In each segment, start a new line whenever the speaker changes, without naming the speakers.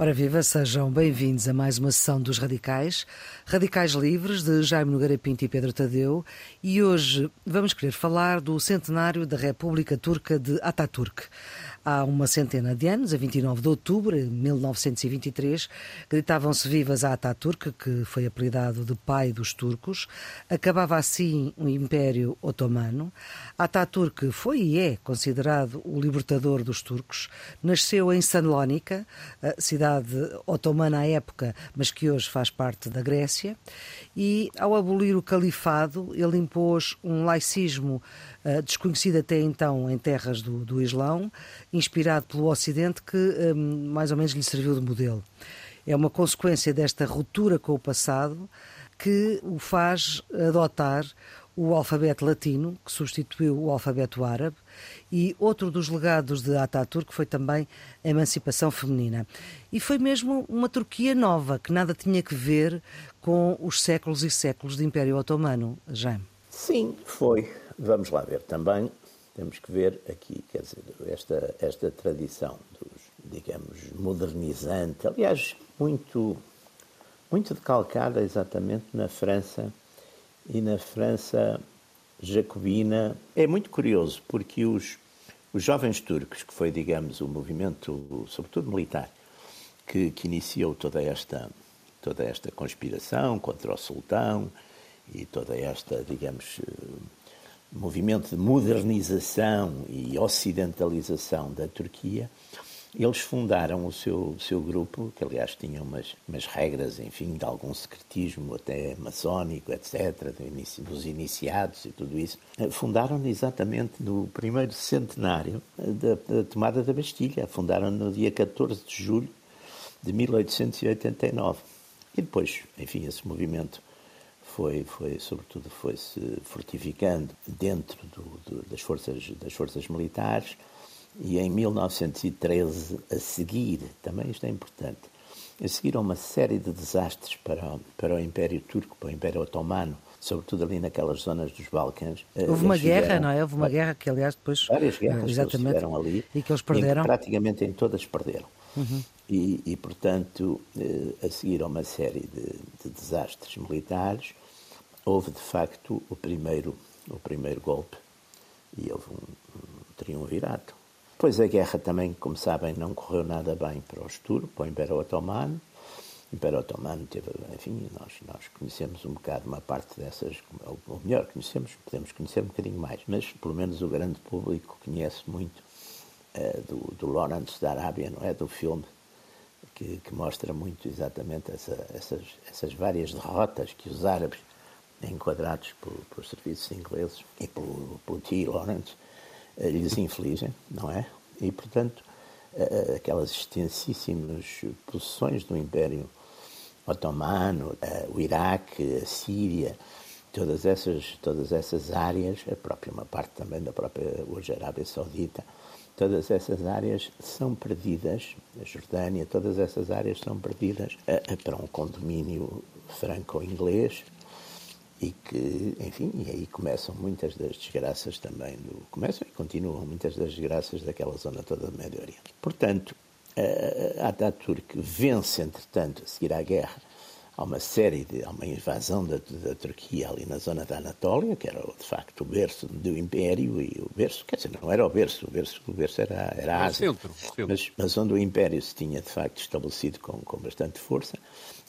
Ora viva, sejam bem-vindos a mais uma sessão dos Radicais, Radicais Livres de Jaime Nogueira Pinto e Pedro Tadeu, e hoje vamos querer falar do centenário da República Turca de Ataturk há uma centena de anos, a 29 de outubro de 1923, gritavam-se vivas a Ataturk, que foi apelidado de pai dos turcos. Acabava assim o Império Otomano. Ataturk foi e é considerado o libertador dos turcos. Nasceu em Sanlónica, cidade otomana à época, mas que hoje faz parte da Grécia. E ao abolir o califado, ele impôs um laicismo uh, desconhecido até então em terras do, do Islão inspirado pelo Ocidente, que um, mais ou menos lhe serviu de modelo. É uma consequência desta ruptura com o passado que o faz adotar o alfabeto latino, que substituiu o alfabeto árabe, e outro dos legados de Ataturk foi também a emancipação feminina. E foi mesmo uma Turquia nova, que nada tinha que ver com os séculos e séculos de Império Otomano, Jaime.
Sim, foi. Vamos lá ver também temos que ver aqui, quer dizer, esta, esta tradição dos, digamos, modernizante, aliás, muito, muito decalcada exatamente na França e na França jacobina. É muito curioso, porque os, os jovens turcos, que foi, digamos, o movimento, sobretudo militar, que, que iniciou toda esta, toda esta conspiração contra o sultão e toda esta, digamos, movimento de modernização e ocidentalização da Turquia, eles fundaram o seu, seu grupo, que aliás tinha umas, umas regras, enfim, de algum secretismo até maçónico, etc., do início, dos iniciados e tudo isso. Fundaram exatamente no primeiro centenário da, da tomada da Bastilha. Fundaram no dia 14 de julho de 1889. E depois, enfim, esse movimento foi, foi sobretudo, foi-se fortificando dentro do, do, das, forças, das forças militares e em 1913, a seguir, também isto é importante, a seguir a uma série de desastres para, para o Império Turco, para o Império Otomano, sobretudo ali naquelas zonas dos Balcãs.
Eh, Houve uma guerra, não é? Houve uma guerra que, aliás, depois.
Várias guerras exatamente, que eles ali
e que eles perderam.
Praticamente em todas perderam. Uhum. E, e, portanto, eh, a seguir a uma série de, de desastres militares, houve de facto o primeiro, o primeiro golpe e houve um, um triunvirato. Depois a guerra também, como sabem, não correu nada bem para os turcos, para o Império Otomano. O Império Otomano teve, enfim, nós, nós conhecemos um bocado uma parte dessas, ou melhor, conhecemos, podemos conhecer um bocadinho mais, mas pelo menos o grande público conhece muito uh, do, do Lawrence da Arábia, não é? Do filme que, que mostra muito exatamente essa, essas, essas várias derrotas que os árabes enquadrados por, por serviços ingleses e pelo, pelo T. Lawrence, eh, lhes infligem, não é? E, portanto, eh, eh, aquelas extensíssimas posições do Império Otomano, o Iraque, a Síria, todas essas, todas essas áreas, a própria, uma parte também da própria hoje Arábia Saudita, todas essas áreas são perdidas, a Jordânia, todas essas áreas são perdidas para um condomínio franco-inglês, e que, enfim, e aí começam muitas das desgraças também, do, começam e continuam muitas das desgraças daquela zona toda do Médio Oriente. Portanto, a Ataturk vence, entretanto, a seguir à guerra, há uma série de, há uma invasão da, da, Turquia ali na zona da Anatólia, que era de facto o berço do Império, e o berço, quer dizer, não era o berço, o berço, o berço era, era a Ásia, centro, centro. Mas, mas onde o Império se tinha de facto estabelecido com, com bastante força,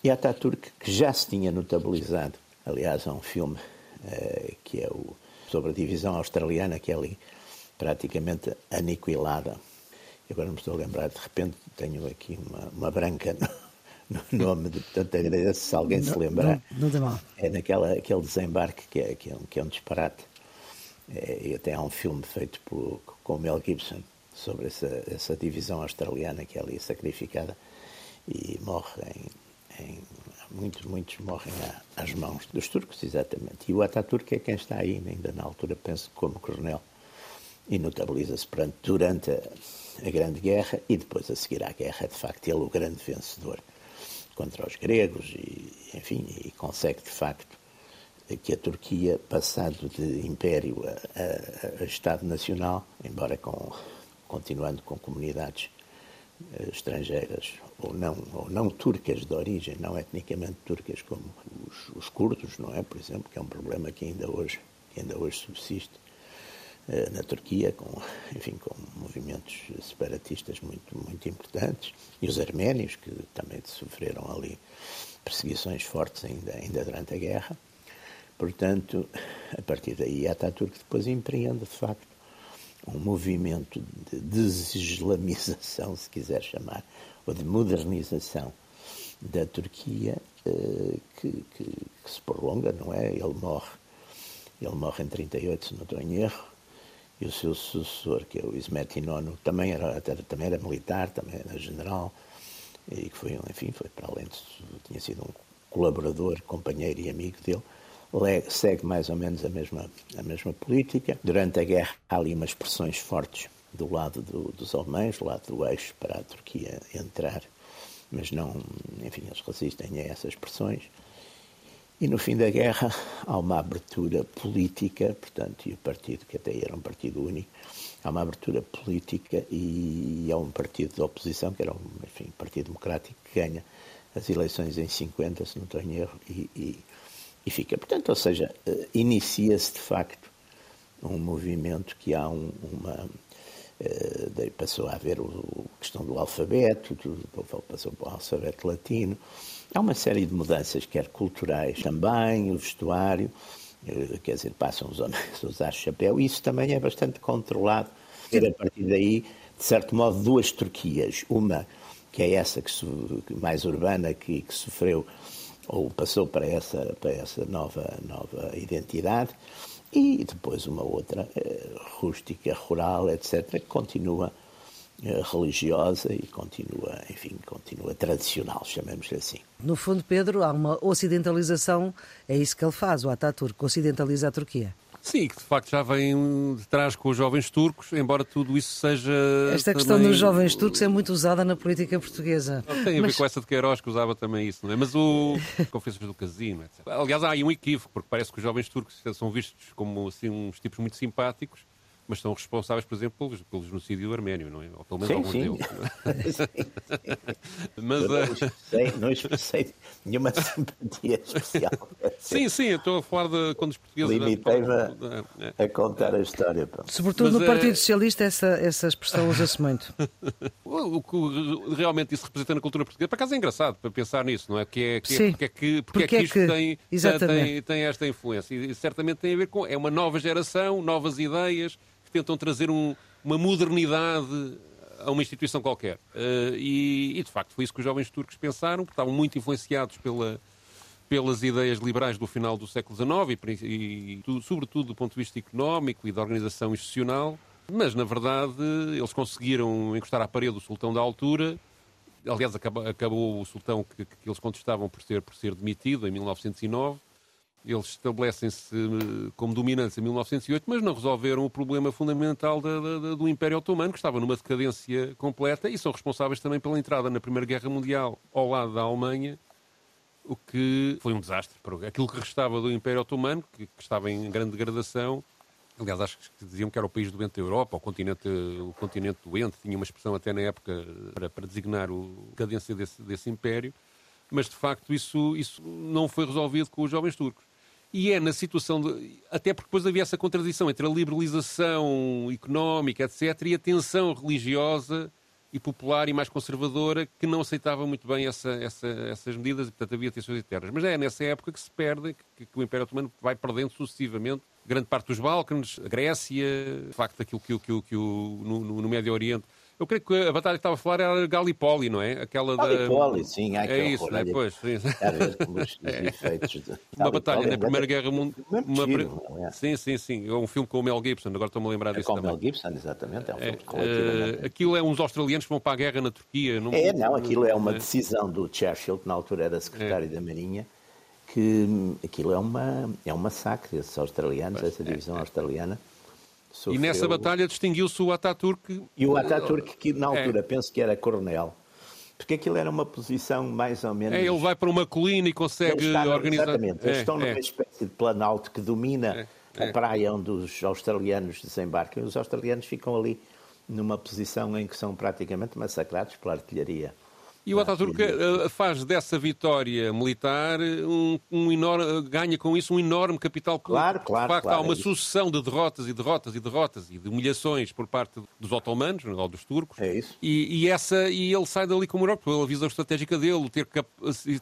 e a Ataturk, que já se tinha notabilizado Aliás, há um filme uh, que é o, sobre a divisão australiana, que é ali praticamente aniquilada. E agora me estou a lembrar, de repente tenho aqui uma, uma branca no, no nome, de, portanto agradeço se alguém não, se lembrar.
Não, não mal.
É naquela, aquele desembarque que é, que é, um, que é um disparate. É, e até há um filme feito por, com o Mel Gibson sobre essa, essa divisão australiana que é ali sacrificada e morre em, em muitos, muitos morrem às mãos dos turcos, exatamente. E o Ataturk é quem está aí, ainda na altura, penso, como coronel, e notabiliza-se durante a, a, Grande Guerra e depois a seguir à guerra, de facto, ele o grande vencedor contra os gregos e, enfim, e consegue, de facto, que a Turquia, passado de império a, a, a Estado Nacional, embora com, continuando com comunidades estrangeiras ou não, ou não turcas de origem, não etnicamente turcas como os, os curdos, não é? Por exemplo, que é um problema que ainda hoje, que ainda hoje subsiste eh, na Turquia, com, enfim, com movimentos separatistas muito, muito importantes, e os arménios, que também sofreram ali perseguições fortes ainda, ainda durante a guerra. Portanto, a partir daí, Ataturk depois empreende, de facto, um movimento de desislamização, se quiser chamar, ou de modernização da Turquia, eh, que, que, que, se prolonga, não é? Ele morre, ele morre em 38, se não estou em erro, e o seu sucessor, que é o Ismet Inonu, também era, também era militar, também era general, e que foi, enfim, foi para além de, tinha sido um colaborador, companheiro e amigo dele, segue mais ou menos a mesma, a mesma política. Durante a guerra há ali umas pressões fortes do lado do, dos alemães, do lado do eixo, para a Turquia entrar, mas não, enfim, eles resistem a essas pressões. E no fim da guerra há uma abertura política, portanto, e o partido, que até era um partido único, há uma abertura política e há um partido de oposição, que era um enfim, partido democrático, que ganha as eleições em 50, se não estou em erro, e, e, e fica. Portanto, ou seja, eh, inicia-se de facto um movimento que há um, uma. Uh, passou a haver a questão do alfabeto, passou para o alfabeto latino, Há uma série de mudanças, quer culturais também, o vestuário, eh, quer dizer, passam os homens a usar chapéu, e isso também é bastante controlado. Ter a partir daí, de certo modo, duas Turquias. Uma que é essa que, mais urbana, que, que sofreu ou passou para essa, para essa nova, nova identidade, e depois uma outra eh, rústica, rural, etc., que continua eh, religiosa e continua, enfim, continua tradicional, chamemos-lhe assim.
No fundo, Pedro, há uma ocidentalização, é isso que ele faz, o Ataturk, ocidentaliza a Turquia.
Sim, que de facto já vem de trás com os jovens turcos, embora tudo isso seja.
Esta questão dos jovens turcos é muito usada na política portuguesa.
Tem a ver Mas... com essa de Queiroz que usava também isso, não é? Mas o. Confessões do casino, etc. Aliás, há aí um equívoco, porque parece que os jovens turcos são vistos como assim, uns tipos muito simpáticos mas são responsáveis, por exemplo, pelo, pelo genocídio arménio, não é? Ou pelo menos
sim,
alguns
sim. deles. mas, não, eh, expressei, não expressei nenhuma simpatia especial.
Sim, sim, eu estou a falar de quando os portugueses...
Limitei-me a, é. a, contar a história.
Pronto. Sobretudo mas, no Partido é... Socialista essa, essa expressão usa-se muito.
o que realmente isso representa na cultura portuguesa, por acaso é engraçado para pensar nisso, não é? Que é, que é, porque é que, porque, porque é que isto é que... Tem, tem, tem esta influência. E certamente tem a ver com... É uma nova geração, novas ideias que tentam trazer um, uma modernidade a uma instituição qualquer. Uh, e, e, de facto, foi isso que os jovens turcos pensaram, porque estavam muito influenciados pela, pelas ideias liberais do final do século XIX e, e, sobretudo, do ponto de vista económico e da organização institucional. Mas, na verdade, eles conseguiram encostar à parede o sultão da altura. Aliás, acabou, acabou o sultão que, que, eles contestavam por ser, por ser demitido em 1909 eles estabelecem-se eh, como dominantes em 1908, mas não resolveram o problema fundamental da, da, do Império Otomano, que estava numa decadência completa, e são responsáveis também pela entrada na Primeira Guerra Mundial ao lado da Alemanha, o que foi um desastre. Aquilo que restava do Império Otomano, que, que estava em grande degradação, aliás, acho que diziam que era o país doente da Europa, o continente, o continente doente, tinha uma expressão até na época para, para designar a decadência desse, desse império, mas de facto isso, isso não foi resolvido com os jovens turcos. E é na situação de. Até porque depois havia essa contradição entre a liberalização económica, etc., e a tensão religiosa e popular e mais conservadora que não aceitava muito bem essa, essa, essas medidas e, portanto, havia tensões eternas. Mas é nessa época que se perde, que, que, o Império Otomano vai perdendo sucessivamente grande parte dos Balcãs, a Grécia, de facto, aquilo que, que, que, que o, no, no Médio Oriente eu creio que a batalha que estava a falar era Gallipoli, não é?
Aquela Gallipoli, da... sim. Ai,
é isso, não é? Pois, sim. É. Uma batalha na Primeira Guerra Mundial. Uma... É? Sim, sim, sim. É um filme com o Mel Gibson, agora estou-me a lembrar é disso
com
também.
Com o Mel Gibson, exatamente. É um filme
é, uh, Aquilo é uns australianos que vão para a guerra na Turquia.
Não... É, não, aquilo é uma decisão do Churchill, que na altura era secretário da Marinha, que aquilo é, uma, é um massacre, esses australianos, essa divisão australiana
Sofreu... E nessa batalha distinguiu-se o Ataturk.
E o Ataturk, que na é. altura é. penso que era coronel, porque aquilo era uma posição mais ou menos.
É, ele vai para uma colina e consegue está, organizar.
Exatamente, eles é, estão numa é. espécie de planalto que domina é, a praia onde os australianos desembarcam. Os australianos ficam ali numa posição em que são praticamente massacrados pela artilharia.
E o Ataturk eh, faz dessa vitória militar um, um enorme, ganha com isso um enorme capital
político. Claro, claro.
De facto,
claro,
há uma é sucessão de derrotas e derrotas e derrotas e de humilhações por parte dos otomanos ou dos turcos.
É isso.
E, e essa, e ele sai dali como Europa, pela visão estratégica dele, ter cap,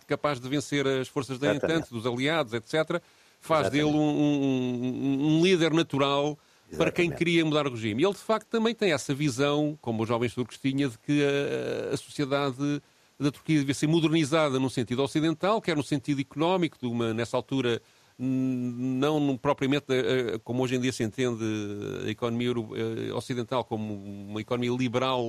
capaz de vencer as forças da Entente, dos aliados, etc., faz Exatamente. dele um, um, um líder natural Exatamente. para quem queria mudar o regime. E ele, de facto, também tem essa visão, como os jovens turcos tinham, de que a, a sociedade da Turquia devia ser modernizada no sentido ocidental, quer no sentido económico, de uma, nessa altura, não propriamente como hoje em dia se entende a economia eh, ocidental como uma economia liberal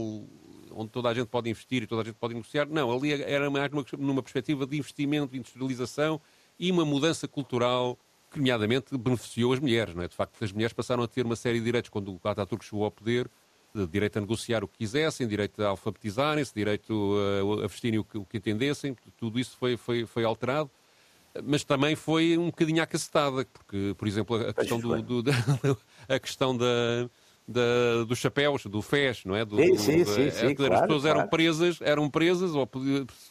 onde toda a gente pode investir e toda a gente pode negociar. Não, ali era mais numa, numa perspectiva de investimento, de industrialização e uma mudança cultural que, nomeadamente, beneficiou as mulheres. Não é? De facto, as mulheres passaram a ter uma série de direitos quando o Ataturk chegou ao poder, direito a negociar o que quisessem, direito a alfabetizarem-se, direito a, a vestirem o que, o que, entendessem, tudo isso foi, foi, foi alterado. Mas também foi um bocadinho acacetada, porque, por exemplo, a questão, do, do da, a questão da, da, dos chapéus, do fez, não é? Do,
sim, sim, sim, é, sim, As
claro, pessoas claro. eram presas, eram presas ou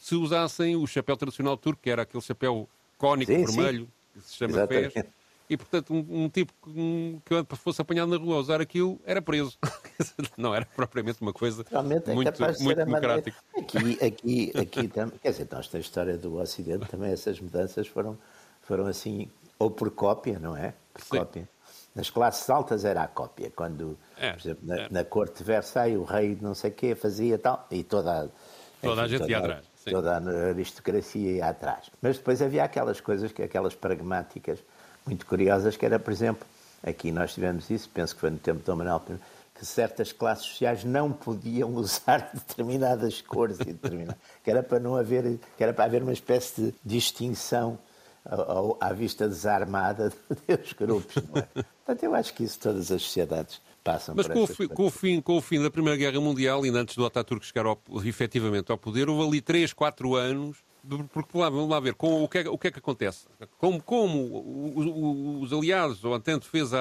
se usassem o chapéu tradicional turco, que era aquele chapéu cónico sim, vermelho, sim. Que se chama Exatamente. fez e, portanto, um, um tipo que, que fosse apanhado na rua a usar aquilo era preso. não era propriamente uma coisa Realmente é muito, muito democrática.
Aqui, aqui, aqui também, quer dizer, nós a história do Ocidente, também essas mudanças foram, foram assim, ou por cópia, não é? Por Sim. cópia. Nas classes altas era a cópia, quando, é, por exemplo, na, é. na corte de Versailles, o rei não sei o quê fazia tal, e toda a,
Toda a gente toda, ia atrás.
Sim. Toda a aristocracia ia atrás. Mas depois havia aquelas coisas, aquelas pragmáticas, muito curiosas, que era, por exemplo, aqui nós tivemos isso, penso que foi no tempo Dom Manuel I, que certas classes sociais não podiam usar determinadas cores, e determinadas, que era para não haver, que era para haver uma espécie de distinção à vista desarmada dos grupos. Não é? Portanto, eu acho que isso todas as sociedades passam
Mas com o, com, o fim, com o fim da Primeira Guerra Mundial, e antes do Ataturk chegar ao, efetivamente ao poder, houve ali 3, 4 anos porque vamos lá ver, com, o, que é, o que é que acontece? Como, como os aliados, ou a Entente fez à,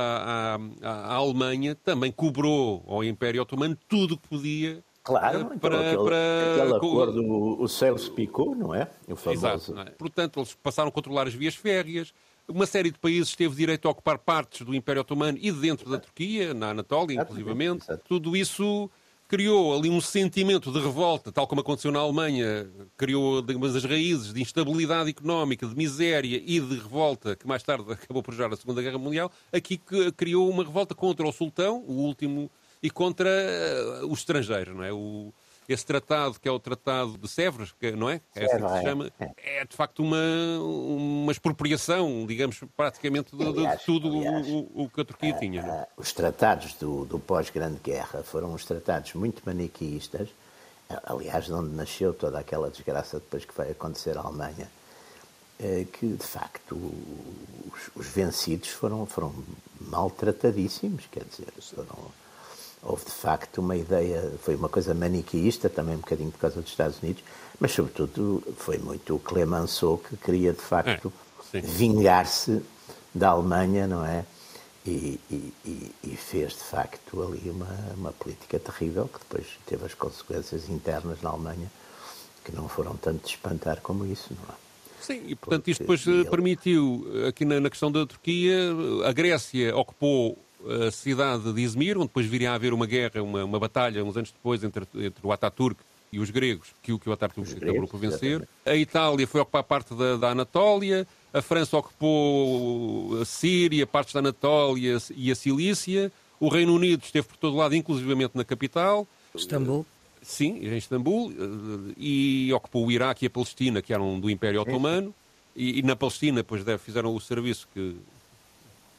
à, à, Alemanha, também cobrou ao Império Otomano tudo o que podia
Claro, eh, para, aquele, para... aquele acordo, o Seyles-Picot, não é?
O famoso... Exato. Não é? Portanto, eles passaram a controlar as vias férreas, uma série de países teve direito a ocupar partes do Império Otomano e dentro da Turquia, na Anatólia, inclusivamente. Tudo isso criou ali um sentimento de revolta, tal como aconteceu na Alemanha, criou as raízes de instabilidade económica, de miséria e de revolta, que mais tarde acabou por gerar a Segunda Guerra Mundial, aqui criou uma revolta contra o sultão, o último, e contra uh, os estrangeiros, não é? O, esse tratado, que é o Tratado de Sèvres, não é? É assim que se chama, é de facto uma, uma expropriação, digamos, praticamente de, aliás, de tudo aliás, o, o, que a Turquia uh, tinha. Uh,
os tratados do, do pós-Grande Guerra foram uns tratados muito maniqueístas, aliás, de onde nasceu toda aquela desgraça depois que vai acontecer à Alemanha, que de facto os, os vencidos foram, foram maltratadíssimos, quer dizer, foram houve de facto uma ideia, foi uma coisa maniqueísta, também um bocadinho por causa dos Estados Unidos, mas sobretudo foi muito o Clemenceau que queria de facto é, vingar-se da Alemanha, não é? E, e, e, fez de facto ali uma, uma política terrível que depois teve as consequências internas na Alemanha que não foram tanto de espantar como isso, não é?
Sim, e portanto Porque, isto depois ele... permitiu, aqui na, na, questão da Turquia, a Grécia ocupou a cidade de Izmir, onde depois viria a haver uma guerra, uma, uma batalha, uns anos depois, entre, entre o Ataturk e os gregos, que, o que o Ataturk acabou por vencer. Exatamente. A Itália foi ocupar parte da, da, Anatólia, a França ocupou a Síria, partes da Anatólia e a Cilícia, o Reino Unido esteve por todo lado, inclusivamente na capital.
Istambul.
Sim, em Istambul, e ocupou o Iraque e a Palestina, que eram do Império Otomano, e, e na Palestina, depois fizeram o serviço que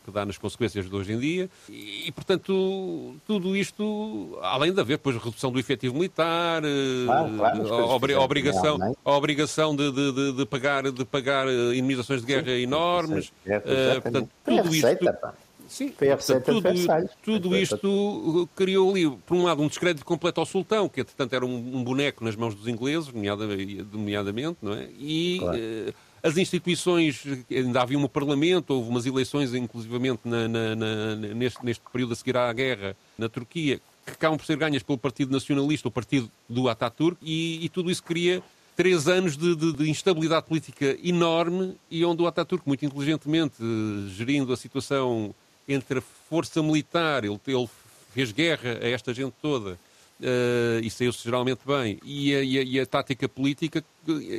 que dá nas consequências de hoje em dia. E, portanto, tudo isto, além de haver depois redução do efetivo militar, eh, claro, claro, a, a, obrigação, a obrigação de, de, de, pagar, de pagar eh, indemnizações de guerra sim, enormes. uh, portanto, tudo isto. Sim, portanto, tudo, tudo isto criou ali, por um lado, um descrédito completo ao sultão, que portanto era um, um boneco nas mãos dos ingleses, nomeadamente, não é? E claro. uh, as instituições, ainda havia um parlamento, houve umas eleições, inclusivamente na, na, na, neste, neste período a seguir à guerra, na Turquia, que acabam por ser ganhas pelo Partido Nacionalista, o partido do Ataturk, e, e tudo isso cria três anos de, de, de, instabilidade política enorme e onde o Ataturk, muito inteligentemente, gerindo a situação entre a força militar, ele, ele fez guerra a esta gente toda uh, e saiu-se geralmente bem, e a, e, a, e a, tática política,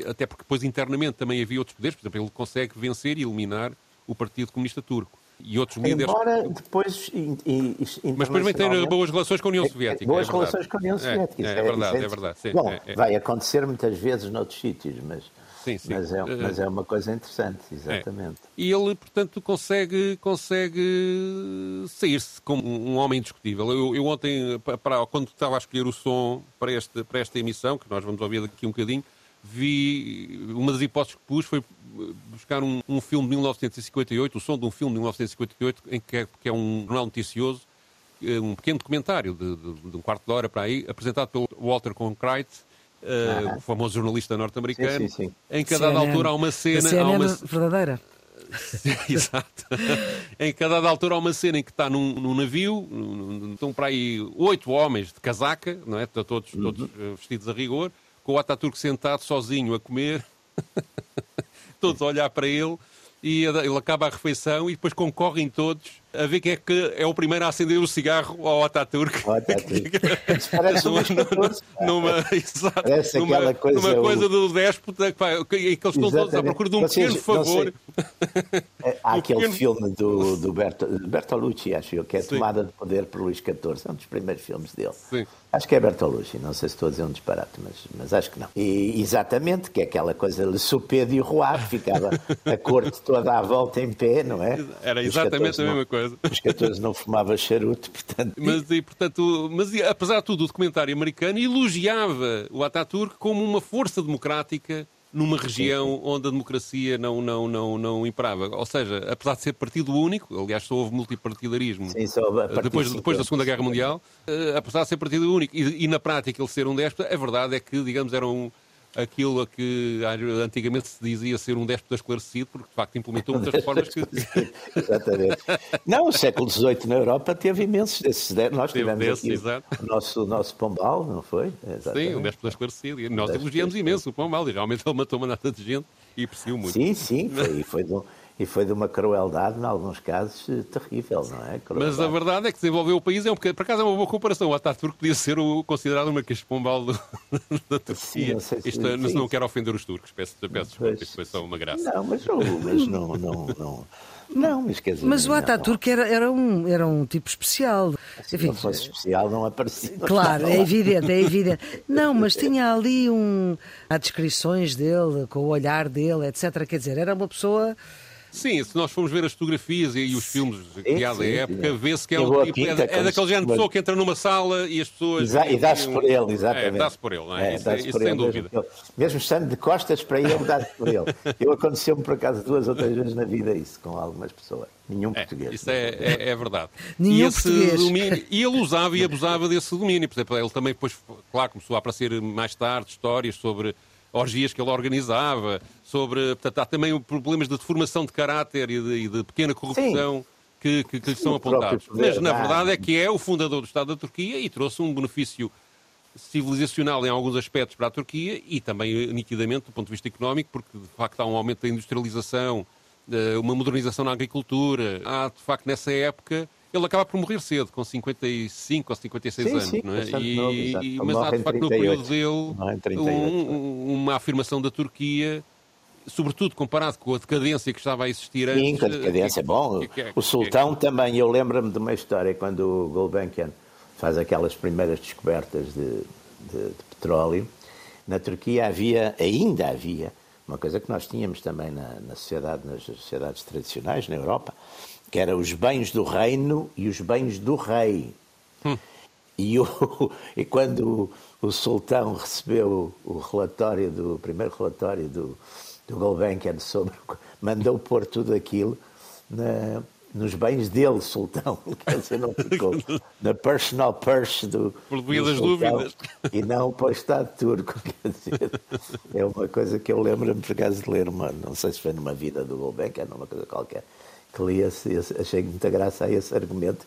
até porque depois internamente também havia outros poderes, por exemplo, ele consegue vencer e eliminar o Partido Comunista Turco e outros líderes.
Embora depois.
Mas depois manter boas relações com a União é, Soviética.
Boas
é
relações com a União é, Soviética.
É, é, é verdade, é, verdade. Sim,
Bom,
é,
vai acontecer muitas vezes noutros sítios, mas. Sim, sim. Mas, é, mas é uma coisa interessante, exatamente.
E ele, portanto, consegue, consegue sair-se como um homem indiscutível. Eu, eu ontem, para, quando estava a escolher o som para, este, para esta emissão, que nós vamos ouvir daqui um bocadinho, vi uma das hipóteses que pus foi buscar um, um, filme de 1958, o som de um filme de 1958, em que é, que é um jornal noticioso, eh, um pequeno documentário de, de, de, um quarto de hora para aí, apresentado pelo Walter Cronkite, uh, o famoso jornalista norte-americano, em que a dada altura há uma cena...
Há
uma...
verdadeira.
Exato. em que a dada altura há uma cena em que está num, num navio, estão para aí oito homens de casaca, não é? Todos, todos uhum. vestidos a rigor, com o Ataturk sentado sozinho a comer, todos a olhar para ele, e ele acaba a refeição e depois concorrem todos a ver quem é que é o primeiro a acender o cigarro ao Ataturk.
O Ataturk. Parece numa,
numa, exato, Parece numa, coisa, numa coisa do déspota em que eles estão todos à procura de um Vocês, pequeno favor.
É, há aquele pequeno... filme do, do Bertolucci, acho eu, que é Sim. Tomada de Poder por Luís XIV, é um dos primeiros filmes dele. Sim. Acho que é Bertolucci, não sei se estou a dizer um disparate, mas, mas acho que não. E exatamente, que é aquela coisa de Sopedo e Roar, ficava a corte toda à volta em pé, não é?
Era exatamente a mesma coisa coisa.
Os 14 não fumava charuto, portanto.
Mas, e, portanto, mas apesar de tudo, o documentário americano elogiava o Ataturk como uma força democrática numa região sim, sim. onde a democracia não, não, não, não imperava. Ou seja, apesar de ser partido único, aliás, só houve multipartidarismo sim, depois, depois da Segunda Guerra Mundial, uh, apesar de ser partido único e, e, na prática ele ser um déspota, a verdade é que, digamos, era um aquilo a que antigamente se dizia ser um déspota esclarecido, porque de facto implementou muitas reformas que.
Exatamente. Não, o século XVIII na Europa teve imensos desses. Nós teve tivemos desse, aqui o nosso, nosso Pombal, não foi?
Exatamente. Sim, um déspota esclarecido. E nós elogiamos imenso o Pombal, e realmente ele matou uma nata de gente e perseguiu muito.
Sim, sim, foi, foi de um e foi de uma crueldade, em alguns casos, terrível, não é? Crueldade.
Mas a verdade é que desenvolveu o país, é um bocado, por acaso é uma boa comparação. O Ataturk podia ser o, considerado uma queixo-pombal da Turquia. Sim, não, Isto, é, não, não quero ofender os turcos, peço, peço desculpa, isto foi só uma graça.
Não, mas, mas não, não, não, não, mas quer dizer.
Mas o Ataturk era, era, um, era um tipo especial.
Se Enfim, não fosse especial, não aparecia.
Claro, é evidente, é evidente. Não, mas tinha ali um. Há descrições dele, com o olhar dele, etc. Quer dizer, era uma pessoa
Sim, se nós formos ver as fotografias e, os filmes criados à época, vê-se que é, um tipo, é, é daquele género de pessoa que entra numa sala e as pessoas.
Exa e dá-se por ele, exatamente. É,
dá-se por ele, não é? é isso, isso sem ele, dúvida.
Mesmo, mesmo estando de costas para ele, dá-se por ele. Eu aconteceu-me por acaso duas ou três vezes na vida isso, com algumas pessoas. Nenhum é, português.
Isso é, é, é, verdade.
Nenhum e, português.
Domínio, e ele usava e abusava desse domínio. Por exemplo, ele também depois, claro, começou a aparecer mais tarde histórias sobre orgias que ele organizava, sobre. Portanto, há também problemas de deformação de caráter e de, e de pequena corrupção. Que, que, que lhe são apontados. Mas na verdade é que é o fundador do Estado da Turquia e trouxe um benefício civilizacional em alguns aspectos para a Turquia e também nitidamente do ponto de vista económico, porque de facto há um aumento da industrialização, eh, uma modernização na agricultura. Há de facto nessa época ele acaba por morrer cedo, com 55 ou 56 sim, anos,
sim,
não é?
E, novo,
e, mas há de facto no período dele um, uma afirmação da Turquia sobretudo comparado com a decadência que estava a existir antes.
Sim, com a decadência, bom. Que, que, que, o sultão também, eu lembro-me de uma história quando o Gulbenkian faz aquelas primeiras descobertas de, de, de, petróleo. Na Turquia havia, ainda havia, uma coisa que nós tínhamos também na, na sociedade, nas sociedades tradicionais, na Europa, que era os bens do reino e os bens do rei. Hum. E, o, e quando o, o, sultão recebeu o relatório do o primeiro relatório do, do Gulbenkian sobre mandou pôr tudo aquilo na, nos bens dele, sultão, quer dizer, não ficou na personal purse do,
Por do das dúvidas.
e não para o Estado turco, quer dizer, é uma coisa que eu lembro-me por acaso de ler, uma, não sei se foi numa vida do Gulbenkian, numa coisa qualquer, que li esse, esse, achei muita graça a esse argumento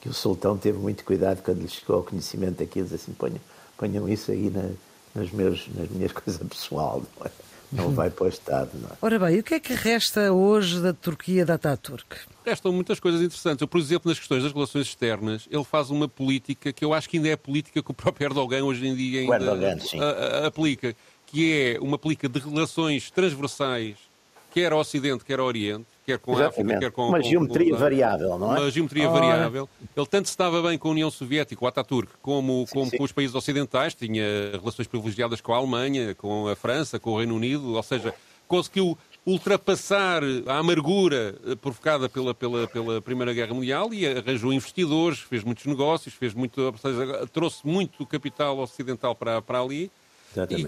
que o sultão teve muito cuidado quando lhe chegou ao conhecimento daquilo, disse assim, ponham, ponham isso aí na, nas, meus, nas minhas coisas pessoal, não, é? não vai para o Estado. Não é?
Ora bem, o que é que resta hoje da Turquia da Ataturk?
Restam muitas coisas interessantes. Eu, por exemplo, nas questões das relações externas, ele faz uma política que eu acho que ainda é a política que o próprio Erdogan hoje em dia ainda
Erdogan,
a, a, aplica, que é uma política de relações transversais, quer ao Ocidente, quer ao Oriente, quer com a África, quer com...
Uma geometria com, variável, não
é? Uma geometria variável. Ele tanto estava bem com a União Soviética, o Ataturk, como, sim, como sim. com os países ocidentais, tinha relações privilegiadas com a Alemanha, com a França, com o Reino Unido, ou seja, conseguiu ultrapassar a amargura eh, provocada pela, pela, pela Primeira Guerra Mundial e arranjou investidores, fez muitos negócios, fez muito, seja, trouxe muito capital ocidental para, para ali.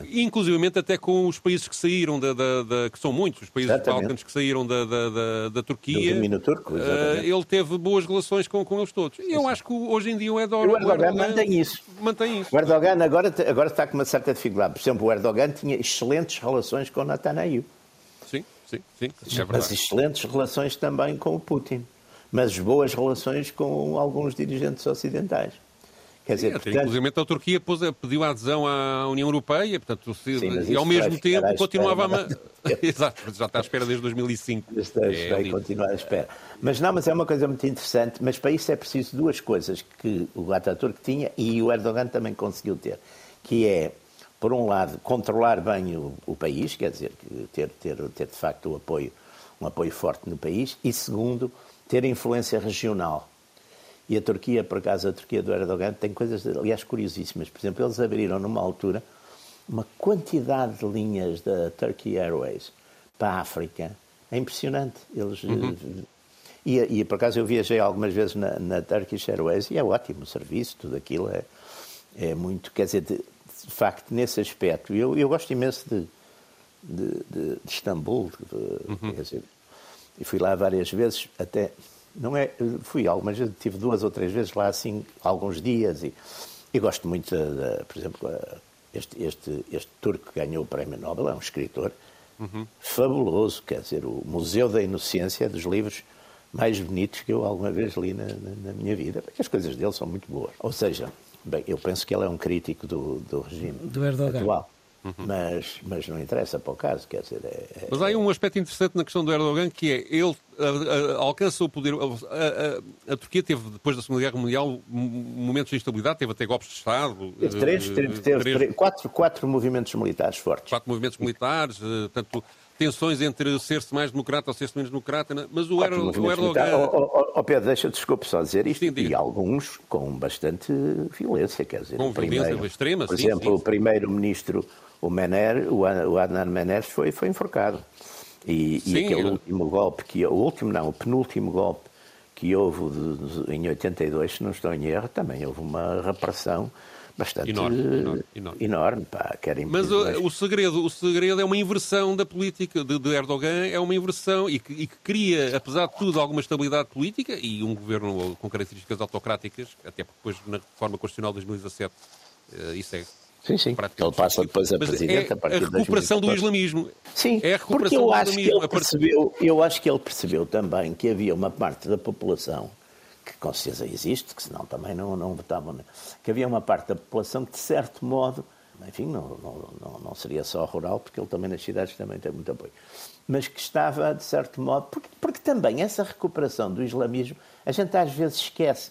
E, inclusivamente até com os países que saíram da, da, da que são muitos, os países balcãs que saíram da, da, da, da Turquia,
turco, uh,
ele teve boas relações com, com eles todos. E eu acho que hoje em dia
o Erdogan, o Erdogan, mantém isso.
Mantém isso.
O Erdogan agora, agora está com uma certa dificuldade. Por exemplo, o Erdogan tinha excelentes relações com o Netanyahu.
Sim, sim, é verdade.
Mas excelentes relações também com o Putin. Mas boas relações com alguns dirigentes ocidentais.
Quer dizer, sim, portanto... Inclusive a Turquia pôs, pediu a adesão à União Europeia, portanto, se, sim, e ao mesmo tempo continuava a... Exato, já está à espera desde 2005.
Está é, vai continuar à espera. Mas não, mas é uma coisa muito interessante, mas para isso é preciso duas coisas que o Ataturk tinha e o Erdogan também conseguiu ter, que é por um lado, controlar bem o, o país, quer dizer, ter, ter, ter de facto o apoio, um apoio forte no país, e segundo, ter influência regional. E a Turquia, por acaso, a Turquia do Erdogan tem coisas, aliás, curiosíssimas. Por exemplo, eles abriram numa altura uma quantidade de linhas da Turkey Airways para a África. É impressionante. Eles. Uhum. E, e, por acaso eu viajei algumas vezes na, na Turkish Airways e é ótimo o serviço, tudo aquilo é, é muito. Quer dizer, de facto, nesse aspecto, eu, eu gosto imenso de, de, de, de Istambul, uhum. quer dizer, e fui lá várias vezes, até, não é, fui algumas vezes, tive duas ou três vezes lá, assim, alguns dias, e, e gosto muito, de, de, por exemplo, este, este, este turco que ganhou o Prémio Nobel, é um escritor uhum. fabuloso, quer dizer, o Museu da Inocência dos livros mais bonitos que eu alguma vez li na, na, na minha vida, porque as coisas dele são muito boas. Ou seja, Bem, eu penso que ele é um crítico do, do regime do atual. Uhum. Mas, mas não interessa para o caso, quer dizer. É,
é... Mas há aí um aspecto interessante na questão do Erdogan que é ele a, a, alcança o poder. A, a, Turquia teve, depois da Segunda Guerra Mundial, momentos de instabilidade, teve até golpes de Estado.
Teve três, teve, teve três, quatro, quatro movimentos militares fortes.
Quatro movimentos militares, eh, tanto tensões entre ser-se mais democrata ou ser-se menos democrata, né? mas o, Erdogan... O Erdogan...
Oh, oh, Pedro, deixa, desculpe só dizer isto, sim, e alguns com bastante violência, quer dizer...
Com violência primeiro, extrema,
Por
sim,
exemplo,
sim.
o primeiro-ministro, o Mener, o Adnan Mener, foi, foi enforcado. E, e aquele último golpe, que, o último não, o penúltimo golpe que houve de, de, em 82, se não estou em erro, também houve uma repressão bastante enorme, enorme, enorme. enorme pá,
Mas o, o, segredo, o segredo é uma inversão da política de, de Erdogan, é uma inversão e que, e que, cria, apesar de tudo, alguma estabilidade política e um governo com características autocráticas, até porque depois na reforma constitucional de 2017 eh, isso é
Sim, sim. Ele passa depois a presidente
é
a partir
a recuperação do islamismo.
Sim,
é a
recuperação porque eu acho, que ele percebeu, eu acho que ele percebeu também que havia uma parte da população que com certeza existe, que senão também não, não votavam, que havia uma parte da população que, de certo modo, enfim, não, não, não, seria só rural, porque ele também nas cidades também tem muito apoio, mas que estava, de certo modo, porque, porque também essa recuperação do islamismo, a gente às vezes esquece.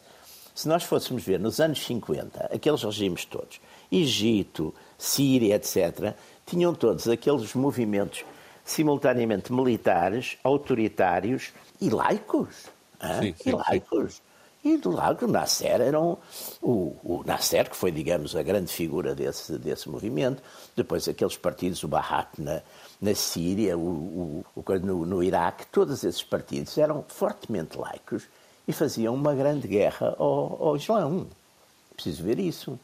Se nós fôssemos ver nos anos 50, aqueles regimes todos, Egito, Síria, etc., tinham todos aqueles movimentos simultaneamente militares, autoritários e laicos. Sim, sim, e laicos. E do lado o Nasser era um, o, o Nasser, que foi, digamos, a grande figura desse, desse movimento, depois aqueles partidos, o Bahat na, na Síria, o, o, no, no Iraque, todos esses partidos eram fortemente laicos e faziam uma grande guerra ao, ao Islão. Preciso ver isso.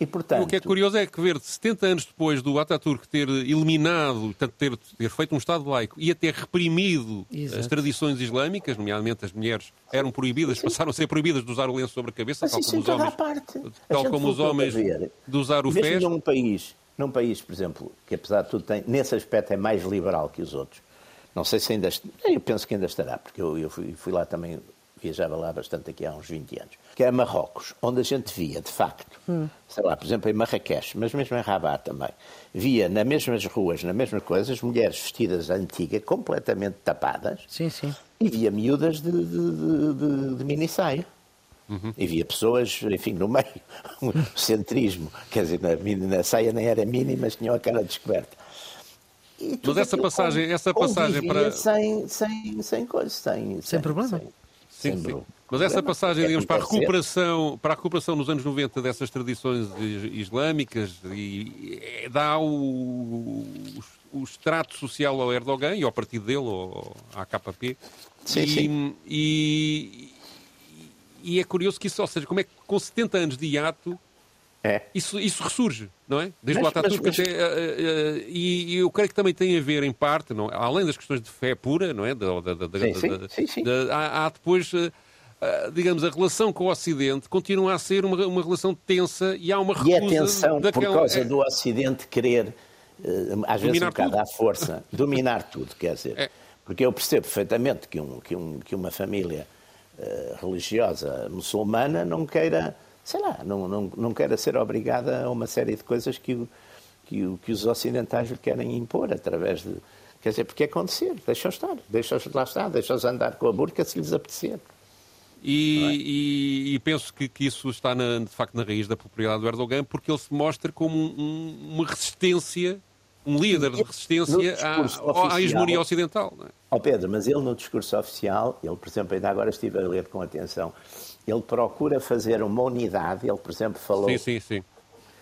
E, portanto... O que é curioso é que ver 70 anos depois do Ataturk ter eliminado, ter, ter feito um Estado laico e a ter reprimido Exato. as tradições islâmicas, nomeadamente as mulheres eram proibidas, passaram a ser proibidas de usar o lenço sobre a cabeça,
Mas
tal como os homens,
parte.
tal como os homens de usar o
fez. num país, num país, por exemplo, que apesar de tudo tem, nesse aspecto é mais liberal que os outros, não sei se ainda, eu penso que ainda estará, porque eu, eu fui, fui lá também viajava lá bastante aqui há uns 20 anos, que é Marrocos, onde a gente via, de facto, hum. sei lá, por exemplo, em Marrakech, mas mesmo em Rabat também, via nas mesmas ruas, nas mesmas coisas, mulheres vestidas antiga, completamente tapadas,
sim, sim.
e via miúdas de, de, de, de, de mini saia. Uhum. E via pessoas, enfim, no meio, um centrismo, quer dizer, na, na saia nem era mini, mas tinha a cara descoberta.
Mas essa passagem, essa passagem para.
Sem, sem, sem coisa, sem, sem,
sem problema.
Sem,
sim, sim. Mas essa passagem, digamos, para a, recuperação, para a recuperação nos anos 90 dessas tradições islâmicas e dá o, o, o extrato social ao Erdogan e ao partido dele, ao, à KP.
Sim, e, sim.
E, e é curioso que isso, ou seja, como é que com 70 anos de hiato
é.
Isso, isso ressurge, não é? Desde mas, o Ataturk mas, até. Uh, uh, e, eu creio que também tem a ver, em parte, não, é? além das questões de fé pura, não é? Da, da, da, sim,
sim, sim,
há, há, depois. Uh, digamos, a relação com o Ocidente continua a ser uma, uma relação tensa e há uma recusa...
E atenção, daquela... por causa é... do Ocidente querer, às vezes um bocado à força, dominar tudo, quer dizer. É. Porque eu percebo perfeitamente que, um, que, um, que uma família religiosa muçulmana não queira sei lá, não, não, não queira ser obrigada a uma série de coisas que, que, que os ocidentais lhe querem impor através de. Quer dizer, porque é acontecer, deixa-os estar, deixa-os lá estar, deixa-os andar com a burca se lhes apetecer.
E, é? e, e, penso que, que, isso está na, de facto na raiz da popularidade do Erdogan, porque ele se mostra como um, uma resistência, um líder de resistência à, oficial, à hegemonia ocidental. Não é?
Oh Pedro, mas ele no discurso oficial, ele, por exemplo, ainda agora estive a ler com atenção ele procura fazer uma unidade. Ele, por exemplo, falou
sim, sim, sim.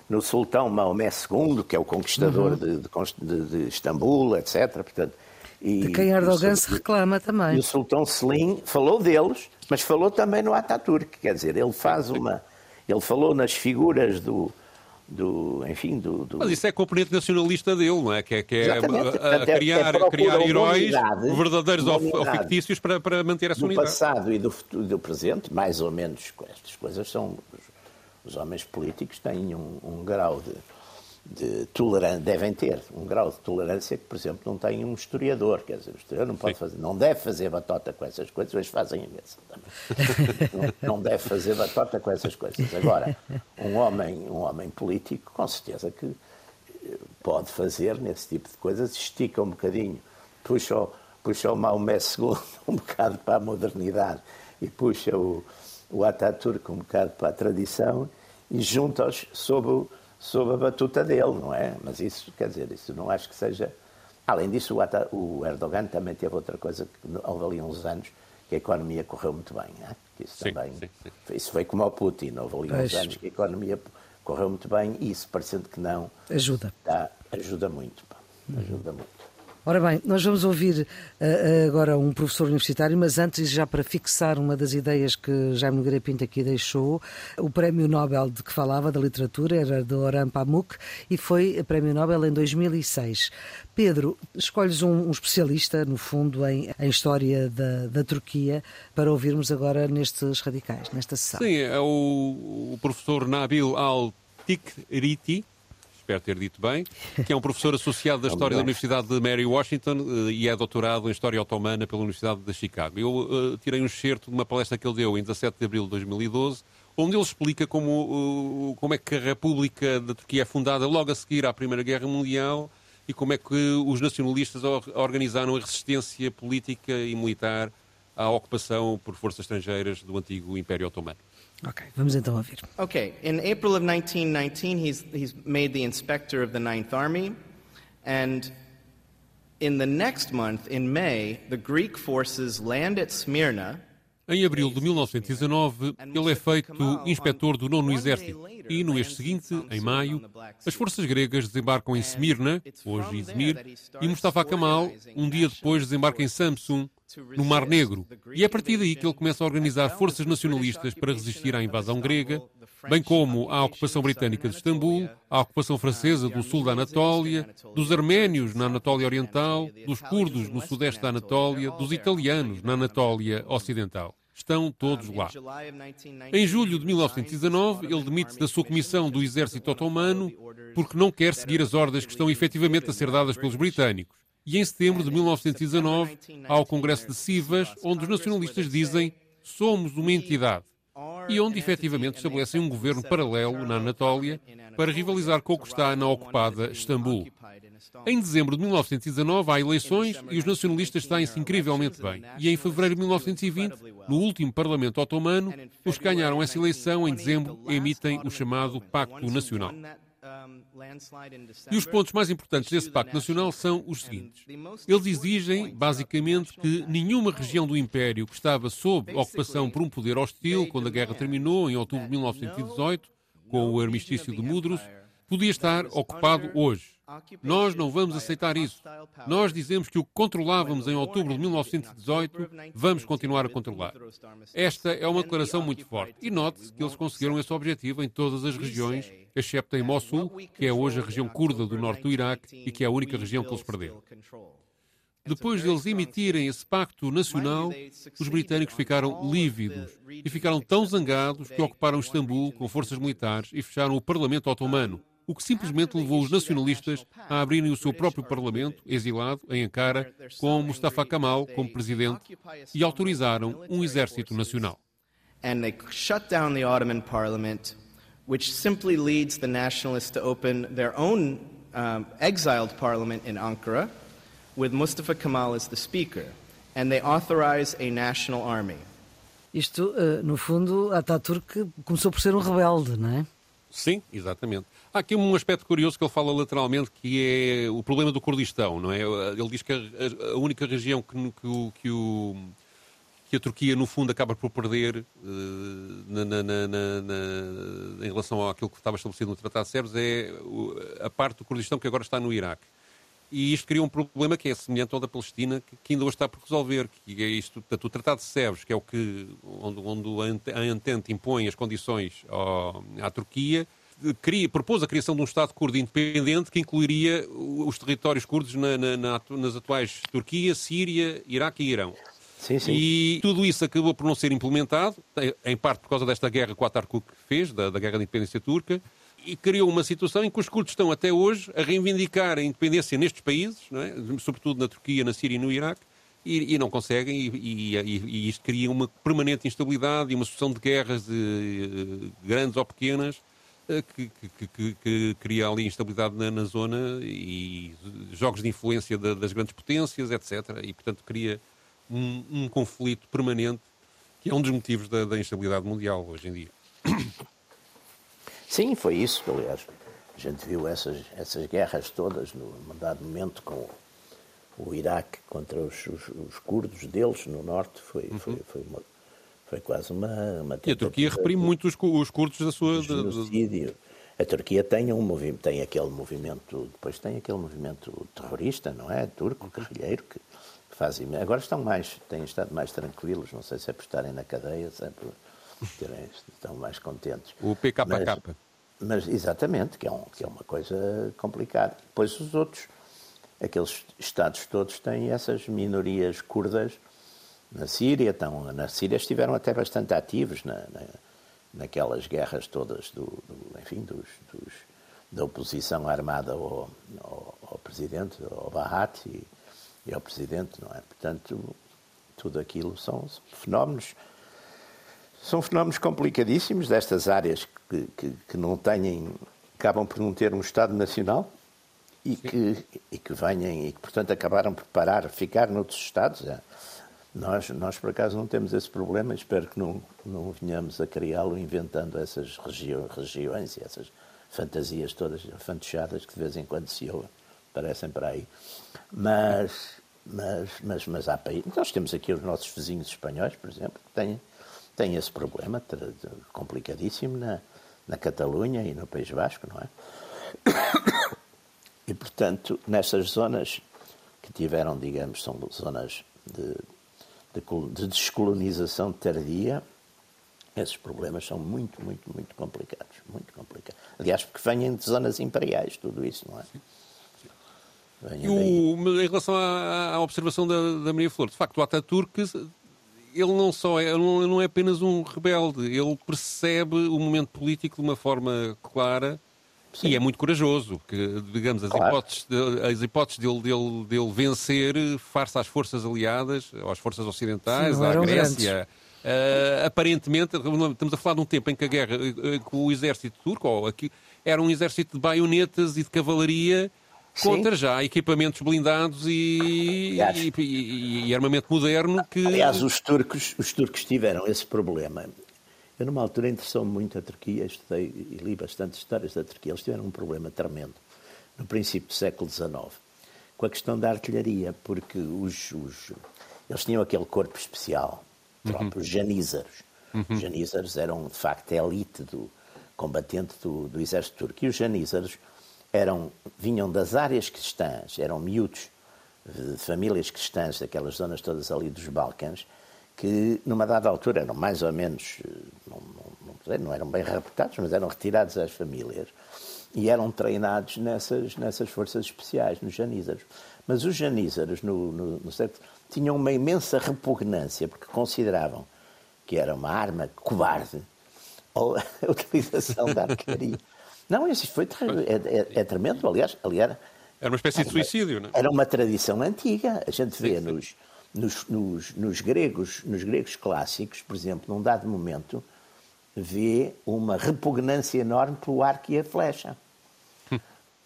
no Sultão Maomé II, que é o conquistador uhum. de, de, de, Istambul, etc. Portanto,
e, de quem Erdogan se reclama também.
E o Sultão Selim falou deles, mas falou também no Ataturk. Quer dizer, ele faz uma. Ele falou nas figuras do, do, enfim, do, do,
Mas isso é componente nacionalista dele, não é? Que é, que é a, a, a, criar, é criar heróis verdadeiros ou fictícios para, para manter essa
do
unidade.
Do passado e do, do presente, mais ou menos, estas coisas são... Os, os homens políticos têm um, um grau de de tolerância, devem ter um grau de tolerância que, por exemplo, não tem um historiador. Quer dizer, o historiador não pode Sim. fazer, não deve fazer batota com essas coisas, eles fazem imenso também. não, não, deve fazer batota com essas coisas. Agora, um homem, um homem político, com certeza que eh, pode fazer nesse tipo de coisas, estica um bocadinho, puxa o, puxa o Maomé II um bocado para a modernidade e puxa o, o Ataturk um bocado para a tradição e junta-os sob o sob a batuta dele, não é? Mas isso, quer dizer, isso não acho que seja. Além disso, o Erdogan também teve outra coisa que houve ali uns anos que a economia correu muito bem, não é? Isso sim, também. Sim, sim. Isso foi como ao Putin, houve ali uns anos que a economia correu muito bem e isso, parecendo que não.
Ajuda.
Dá, ajuda muito, pá, ajuda muito.
Ora bem, nós vamos ouvir uh, agora um professor universitário, mas antes, já para fixar uma das ideias que Jaime Nogueira Pinto aqui deixou, o Prémio Nobel de que falava, da literatura, era de Orhan Pamuk e foi Prémio Nobel em 2006. Pedro, escolhes um, um especialista, no fundo, em, em história da, da, Turquia, para ouvirmos agora nestes radicais, nesta sessão.
Sim, é o, o professor Nabil Al-Tikriti, espero ter dito bem, que é um professor associado da História da Universidade de Mary Washington eh, e é doutorado em História Otomana pela Universidade de Chicago. Eu uh, tirei um excerto de uma palestra que ele deu em 17 de abril de 2012, onde ele explica como, uh, como é que a República da Turquia é fundada logo a seguir à Primeira Guerra Mundial e como é que os nacionalistas organizaram a resistência política e militar à ocupação por forças estrangeiras do antigo Império Otomano.
Ok, vamos então ouvir.
Okay, in April of 1919, he's, he's made the inspector of the Ninth Army, and in the next month, in May, the Greek forces land at Smyrna.
Em abril de 1919, ele é feito inspetor do nono exército e, no mês seguinte, em maio, as forças gregas desembarcam em Smyrna, hoje Izmir, e Mustafa Kemal, um dia depois, desembarca em Samsun, no Mar Negro. E é a partir daí que ele começa a organizar forças nacionalistas para resistir à invasão grega, bem como à ocupação britânica de Istambul, à ocupação francesa do sul da Anatólia, dos arménios na Anatólia Oriental, dos curdos no sudeste da Anatólia, dos italianos na Anatólia Ocidental estão todos lá. Em julho de 1919, ele demite-se da sua comissão do exército otomano porque não quer seguir as ordens que estão efetivamente a ser dadas pelos britânicos. E em setembro de 1919, há o Congresso de Sivas, onde os nacionalistas dizem somos uma entidade e onde efetivamente estabelecem um governo paralelo na Anatólia para rivalizar com o que está na ocupada Istambul. Em dezembro de 1919 há eleições e os nacionalistas saem-se incrivelmente bem. E em fevereiro de 1920, no último Parlamento Otomano, os que ganharam essa eleição em dezembro emitem o chamado Pacto Nacional. E os pontos mais importantes desse Pacto Nacional são os seguintes. Eles exigem, basicamente, que nenhuma região do Império que estava sob ocupação por um poder hostil quando a guerra terminou, em outubro de 1918, com o armistício de Mudros, podia estar ocupado hoje. Nós não vamos aceitar isso. Nós dizemos que o que controlávamos em outubro de 1918 vamos continuar a controlar. Esta é uma declaração muito forte. E note-se que eles conseguiram esse objetivo em todas as regiões, excepto em Mossul, que é hoje a região curda do norte do Iraque e que é a única região que eles perderam. Depois de eles emitirem esse pacto nacional, os britânicos ficaram lívidos e ficaram tão zangados que ocuparam Istambul com forças militares e fecharam o Parlamento Otomano, o que simplesmente levou os nacionalistas a abrirem o seu próprio parlamento, exilado, em Ankara, com Mustafa Kemal como presidente, e autorizaram um exército nacional.
And they shut down the Ottoman parliament, which simply leads the nationalists to open their own um, exiled parliament in Ankara, with Mustafa Kemal as the speaker, and they authorize a national army.
Isto, uh, no fundo, Ataturk começou por ser um rebelde, não é?
Sim, exatamente. Há aqui um aspecto curioso que ele fala lateralmente, que é o problema do Kurdistão, não é? Ele diz que a, a única região que, que, o, que, o, que, a Turquia, no fundo, acaba por perder uh, na, na, na, em relação àquilo que estava estabelecido no Tratado de Sérvios é a parte do Kurdistão que agora está no Iraque. E isto cria um problema que é semelhante ao da Palestina, que, ainda hoje está por resolver, que é isto, o Tratado de Sèvres, que é o que, onde, onde a Entente impõe as condições ao, à Turquia, cria, propôs a criação de um Estado curdo independente que incluiria os territórios curdos na, na, na, nas atuais Turquia, Síria, Iraque e Irão.
Sim, sim.
E tudo isso acabou por não ser implementado, em parte por causa desta guerra que o Atatürk fez, da, da Guerra da Independência Turca, e criou uma situação em que os curdos estão até hoje a reivindicar a independência nestes países, é? sobretudo na Turquia, na Síria e no Iraque, e, e não conseguem, e, e, e, isto cria uma permanente instabilidade e uma sucessão de guerras de, grandes ou pequenas eh, que, que, que, que, cria ali instabilidade na, na, zona e jogos de influência da, das grandes potências, etc. E, portanto, cria um, um, conflito permanente que é um dos motivos da, da instabilidade mundial hoje em dia.
Sim, foi isso, aliás. A gente viu essas, essas guerras todas no dado momento com o Iraque contra os, os, os curdos deles no norte. Foi, uhum. foi, foi, uma, foi quase uma, uma
E a Turquia reprime de, muito os, os curdos da sua...
Genocídio. A Turquia tem um movimento, tem aquele movimento, depois tem aquele movimento terrorista, não é? Turco, guerrilheiro, que, que faz Agora estão mais, têm estado mais tranquilos, não sei se é por estarem na cadeia, sempre terem, estão mais contentes.
O PKK. Mas,
mas, exatamente, que é, um, que é uma coisa complicada. Depois os outros, aqueles Estados todos têm essas minorias curdas na Síria, estão, na Síria estiveram até bastante ativos na, na, naquelas guerras todas do, do enfim, dos, dos, da oposição armada ao, ao, ao presidente, ao Bahat e, e ao presidente, não é? Portanto, tudo aquilo são fenómenos são fenómenos complicadíssimos destas áreas que, que, que não têm, acabam por não ter um Estado Nacional e que, e que venham e que, portanto, acabaram por parar, ficar noutros Estados. É. Nós, nós, por acaso, não temos esse problema e espero que não, não venhamos a criá-lo inventando essas regi regiões e essas fantasias todas fantochadas que de vez em quando se ouvem, parecem para aí. Mas, mas, mas, mas há países. Nós temos aqui os nossos vizinhos espanhóis, por exemplo, que têm tem esse problema complicadíssimo na, na Catalunha e no País Vasco, não é? E, portanto, nessas zonas que tiveram, digamos, são zonas de, de, de descolonização tardia, esses problemas são muito, muito, muito complicados. Muito complicados. Aliás, porque vêm de zonas imperiais, tudo isso, não é?
O, em relação à, à observação da, da, Maria Flor, de facto, o Ataturk ele não só é, ele não é apenas um rebelde, ele percebe o momento político de uma forma clara Sim. e é muito corajoso, porque, digamos, as claro. hipóteses, de, as hipóteses dele, dele, dele vencer face às forças aliadas, às forças ocidentais, Sim, à Grécia, Uh, aparentemente, estamos a falar de um tempo em que a guerra uh, com o exército turco, ou aqui, era um exército de baionetas e de cavalaria contra Sim. já equipamentos blindados e, e, e, e, armamento moderno que...
Aliás, os turcos, os turcos tiveram esse problema. Eu, numa altura, interessou-me muito a Turquia, estudei e li bastante histórias da Turquia. Eles tiveram um problema tremendo no princípio do século XIX com a questão da artilharia, porque os, os eles tinham aquele corpo especial próprio, uhum. os janízaros. Uhum. Os janízaros eram, de facto, a elite do combatente do, do exército turco. E os janízaros eram, vinham das áreas cristãs, eram miúdos de famílias cristãs daquelas zonas todas ali dos Balcãs, que numa dada altura eram mais ou menos, eh, não, não, não eram bem raptados, mas eram retirados às famílias e eram treinados nessas, nessas forças especiais, nos janízaros. Mas os janízaros, no, no, no tinham uma imensa repugnância, porque consideravam que era uma arma cobarde a utilização da arquearia. Não, isso foi é, é, é, tremendo, aliás, aliás.
Era uma espécie de suicídio, não é?
Era uma tradição antiga. A gente vê sim, sim. Nos, nos, nos, nos, gregos, nos gregos clássicos, por exemplo, num dado momento, vê uma repugnância enorme pelo arco e a flecha. Hum.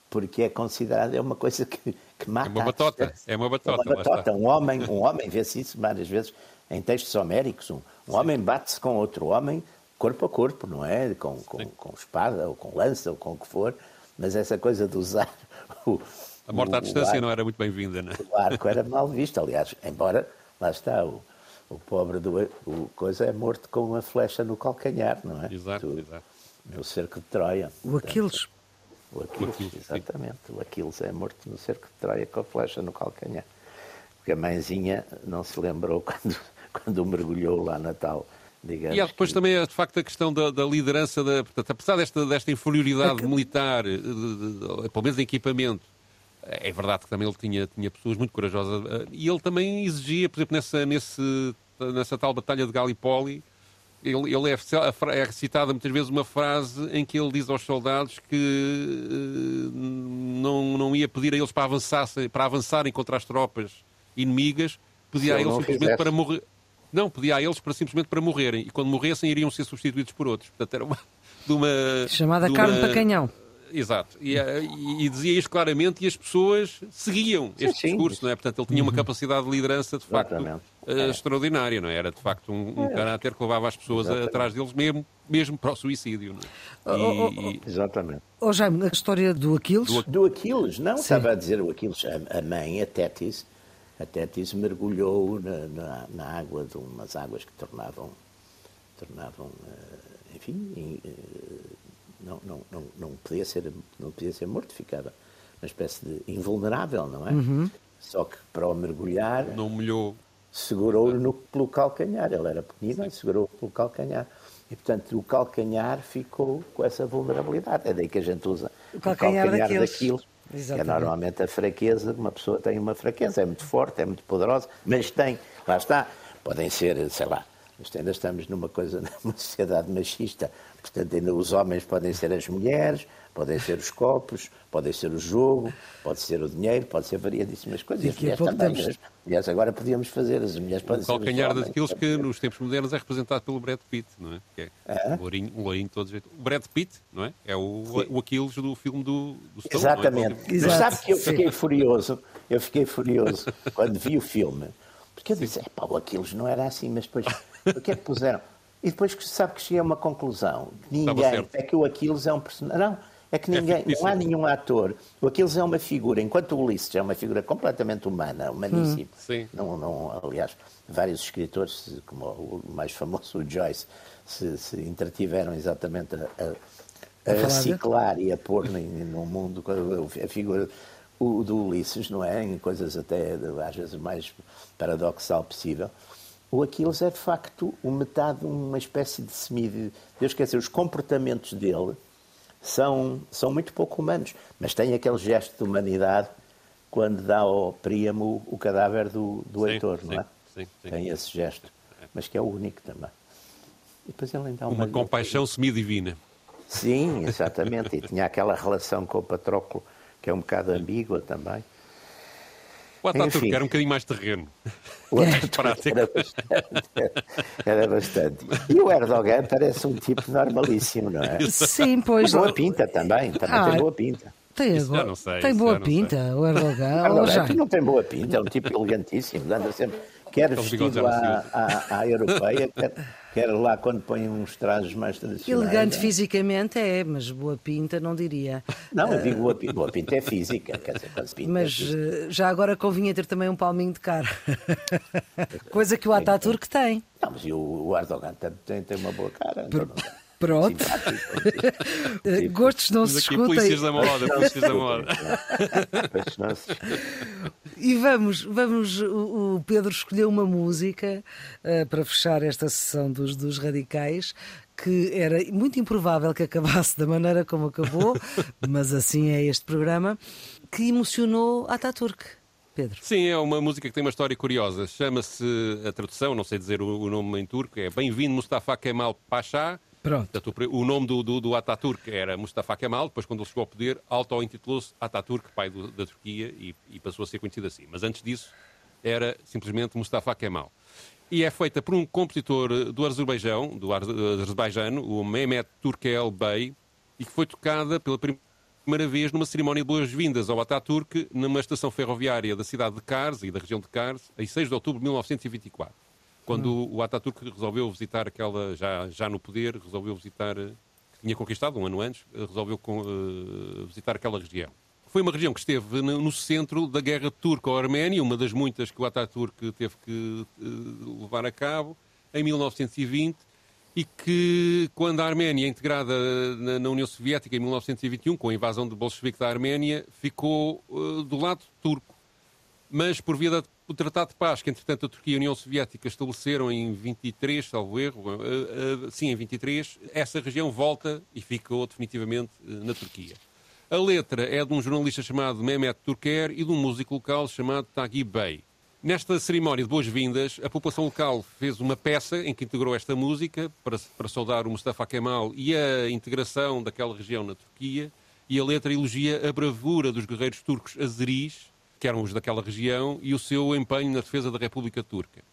Porque é considerado, é uma coisa que, que mata.
É uma batota. É uma batota.
É uma batota. Um homem, um homem vê-se isso várias vezes em textos homéricos. Um, um homem bate-se com outro homem corpo a corpo, não é? Com, com, com, espada, ou com lança, ou com o que for, mas essa coisa de usar o.
A morte à distância arco, não era muito bem-vinda, não é?
O arco era mal visto, aliás, embora, lá está, o, o pobre do o coisa é morto com uma flecha no calcanhar, não é?
Exato, do, exato.
No cerco de Troia.
O Aquiles.
O Aquiles, o Aquiles exatamente. Sim. O Aquiles é morto no cerco de Troia com a flecha no calcanhar. Porque a mãezinha não se lembrou quando, quando mergulhou lá na tal Digamos
e há depois que... também, de facto, a questão da, da liderança, da, portanto, apesar desta, desta inferioridade é militar, de, de, de, pelo menos de equipamento, é verdade que também ele tinha, tinha pessoas muito corajosas eh, e ele também exigia, por exemplo, nessa, nesse, nessa tal batalha de Gallipoli, ele, ele é, é citada muitas vezes uma frase em que ele diz aos soldados que não, não ia pedir a eles para, avançassem, para avançarem contra as tropas inimigas, pedia a eles simplesmente fizesse. para morrer não, pedia a eles para, simplesmente para morrerem. E quando morressem iriam ser substituídos por outros. Portanto, era uma... De uma
Chamada de uma... carne para canhão.
Exato. E, eh, e, dizia isto claramente e as pessoas seguiam este sim, discurso, sim. não é? Portanto, ele tinha uma uhum. capacidade de liderança, de facto, uh, extraordinária, não é? Era, de facto, um, um é. caráter que levava as pessoas Exatamente. atrás deles mesmo, mesmo para o suicídio, não é?
Oh, oh, oh, e,
Exatamente. Oh, Jaime, a história do Aquiles?
Do, do Aquiles, não, sim. estava a dizer o Aquiles, a, a mãe, a Tétis, a Tétis mergulhou na, na, na, água de umas águas que tornavam, tornavam eh, enfim, eh, não, não, não, não, podia ser, não podia ser mortificada. Uma espécie de invulnerável, não é? Uhum. Só que para o mergulhar.
Não molhou.
Segurou-o pelo calcanhar. Ele era pequenino e segurou pelo calcanhar. E, portanto, o calcanhar ficou com essa vulnerabilidade. É daí que a gente usa
o calcanhar, o calcanhar daquilo
Exatamente. É normalmente a fraqueza, uma pessoa tem uma fraqueza, é muito forte, é muito poderosa, mas tem, lá está, podem ser, sei lá, nós ainda estamos numa coisa, numa sociedade machista, portanto ainda os homens podem ser as mulheres, podem ser os copos, podem ser o jogo, pode ser o dinheiro, pode ser variadíssimas coisas. E as mulheres também. Temos... Aliás, agora podíamos fazer, as mulheres podem
o ser. O calcanhar daqueles que nos tempos modernos é representado pelo Brad Pitt, não é? Que é ah? um lourinho, um lourinho todo jeito. O Brad Pitt, não é? É o, o Aquiles do filme do, do Stone.
É? Exatamente. É? Mas sabe que eu fiquei furioso, eu fiquei furioso quando vi o filme, porque eu disse, pá, o Aquiles não era assim, mas depois, o que é que puseram? E depois sabe que cheguei a uma conclusão. Ninguém, é que o Aquiles é um personagem. Não, é que é ninguém, é não há nenhum ator. O Aquiles é uma figura, enquanto o Ulisses é uma figura completamente humana, humaníssima. Hum, não, não, aliás, vários escritores, como o mais famoso, o Joyce, se, se entretiveram exatamente a, a, a reciclar e a pôr no mundo a figura o, do Ulisses, não é? Em coisas até às vezes mais paradoxal possível. O Aquiles é de facto metade, uma espécie de semi. Deus quer dizer, os comportamentos dele são, são muito pouco humanos, mas tem aquele gesto de humanidade quando dá ao Príamo o, cadáver do, do sim, Heitor, não é? Sim, sim. Tem esse gesto, mas que é o único também.
E depois ele ainda uma, uma compaixão semidivina.
Sim, exatamente. e tinha aquela relação com o Patroclo que é um bocado ambígua também.
O Ataturk era um bocadinho mais terreno. O Ataturk
era bastante, era bastante. E o Erdogan parece um tipo normalíssimo, não é?
Sim, pois.
Boa pinta também, também ah, tem boa pinta.
Tem, agora, sei, tem boa pinta, o Erdogan. Erdogan
já... não tem boa pinta, é um tipo elegantíssimo, anda sempre, quer vestido à, à, à europeia, quer, quer lá quando põe uns trajes mais tradicionais.
Elegante é? fisicamente é, mas boa pinta não diria.
Não, eu digo boa pinta, boa pinta é física, quer dizer, pinta
Mas
é
já agora convinha ter também um palminho de cara. Coisa que o Ataturk tem.
Não, mas o Erdogan tem, tem uma boa cara. Por... Então
Pronto. Gostos não se escutam.
Polícias da moda, polícias da moda.
e vamos, vamos. O Pedro escolheu uma música uh, para fechar esta sessão dos, dos radicais que era muito improvável que acabasse da maneira como acabou, mas assim é este programa, que emocionou Ataturk. Pedro.
Sim, é uma música que tem uma história curiosa. Chama-se, a tradução, não sei dizer o, o nome em turco, é Bem-vindo Mustafa Kemal Pasha
Pronto.
o nome do, do, do, Ataturk era Mustafa Kemal, depois, quando ele chegou ao poder, auto-intitulou-se Ataturk, pai do, da Turquia, e, e, passou a ser conhecido assim. Mas antes disso, era simplesmente Mustafa Kemal. E é feita por um compositor do Azerbaijão, do Azerbaijano, o Mehmet Turkel Bey, e que foi tocada pela primeira vez numa cerimónia de boas-vindas ao Ataturk, numa estação ferroviária da cidade de Kars e da região de Kars, em 6 de outubro de 1924 quando hum. o Ataturk resolveu visitar aquela, já, já no poder, resolveu visitar, que tinha conquistado um ano antes, resolveu uh, visitar aquela região. Foi uma região que esteve no centro da guerra turco-arménia, uma das muitas que o Ataturk teve que uh, levar a cabo, em 1920, e que, quando a Arménia, integrada na, na, União Soviética em 1921, com a invasão do bolchevique da Arménia, ficou uh, do lado turco. Mas, por via da o Tratado de Paz, que entretanto a Turquia e a União Soviética estabeleceram em 23, salvo erro, uh, uh, sim, em 23, essa região volta e ficou definitivamente uh, na Turquia. A letra é de um jornalista chamado Mehmet Turker e de um músico local chamado Taghi Bey. Nesta cerimónia de boas-vindas, a população local fez uma peça em que integrou esta música para, para saudar o Mustafa Kemal e a integração daquela região na Turquia, e a letra elogia a bravura dos guerreiros turcos azeris que eram os daquela região, e o seu empenho na defesa da República Turca.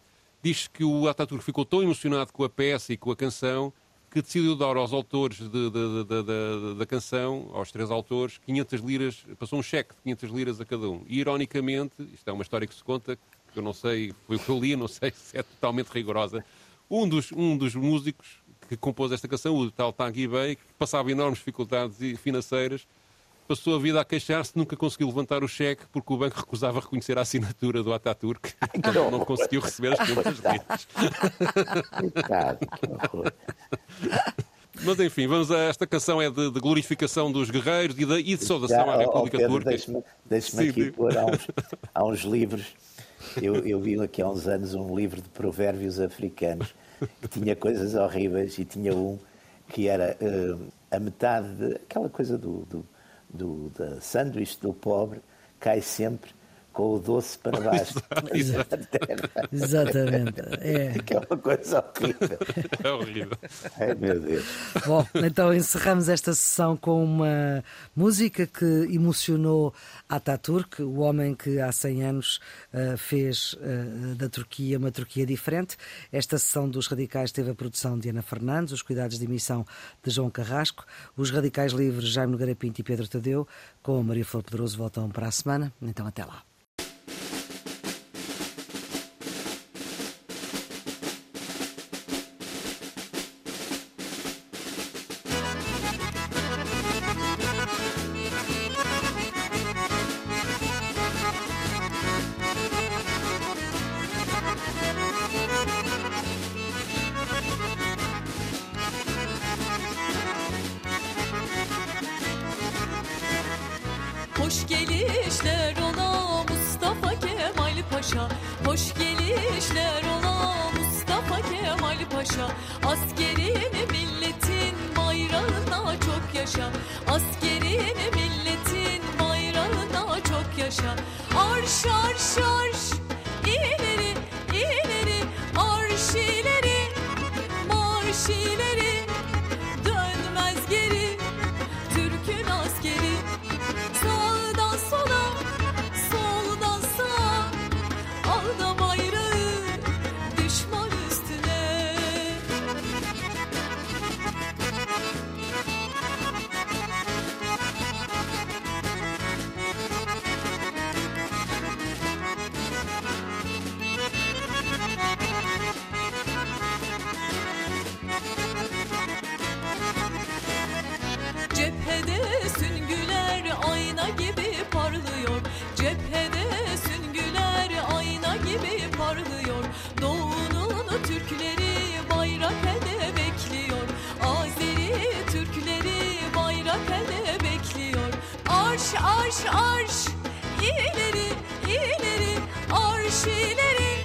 Diz que o Ataturk ficou tão emocionado com a peça e com a canção que decidiu dar aos autores de, de, de, da canção, aos três autores, 500 liras, passou um cheque de 500 liras a cada um. E, ironicamente, isto é uma história que se conta, que eu não sei, foi o que eu li, não sei se é totalmente rigorosa, um dos, um dos músicos que compôs esta canção, o tal Tagui Bey, que passava enormes dificuldades financeiras, passou a vida a queixar-se, nunca conseguiu levantar o cheque porque o banco recusava reconhecer a assinatura do Ataturk. Então não conseguiu receber as 500 liras. Mas enfim, vamos a esta canção é de, de glorificação dos guerreiros e de, e de saudação Já, à República
Pedro,
Turca.
Deixe-me deixe aqui pôr há uns, há uns livros. Eu, eu vi aqui há uns anos um livro de provérbios africanos que tinha coisas horríveis e tinha um que era uh, a metade, de, aquela coisa do, do do, da sanduíche do pobre cai sempre com o doce para baixo.
Exatamente. É.
Que é uma coisa horrível.
É horrível.
Ai, meu Deus.
Bom, então encerramos esta sessão com uma música que emocionou Ataturk, o homem que há 100 anos uh, fez uh, da Turquia uma Turquia diferente. Esta sessão dos Radicais teve a produção de Ana Fernandes, os cuidados de emissão de João Carrasco, os Radicais Livres Jaime Nogueira Pinto e Pedro Tadeu, com Maria Flor Pedroso voltam para a semana. Então até lá.
Paşa. Hoş gelişler ola Mustafa Kemal Paşa. Askerini arş ileri ileri arş ileri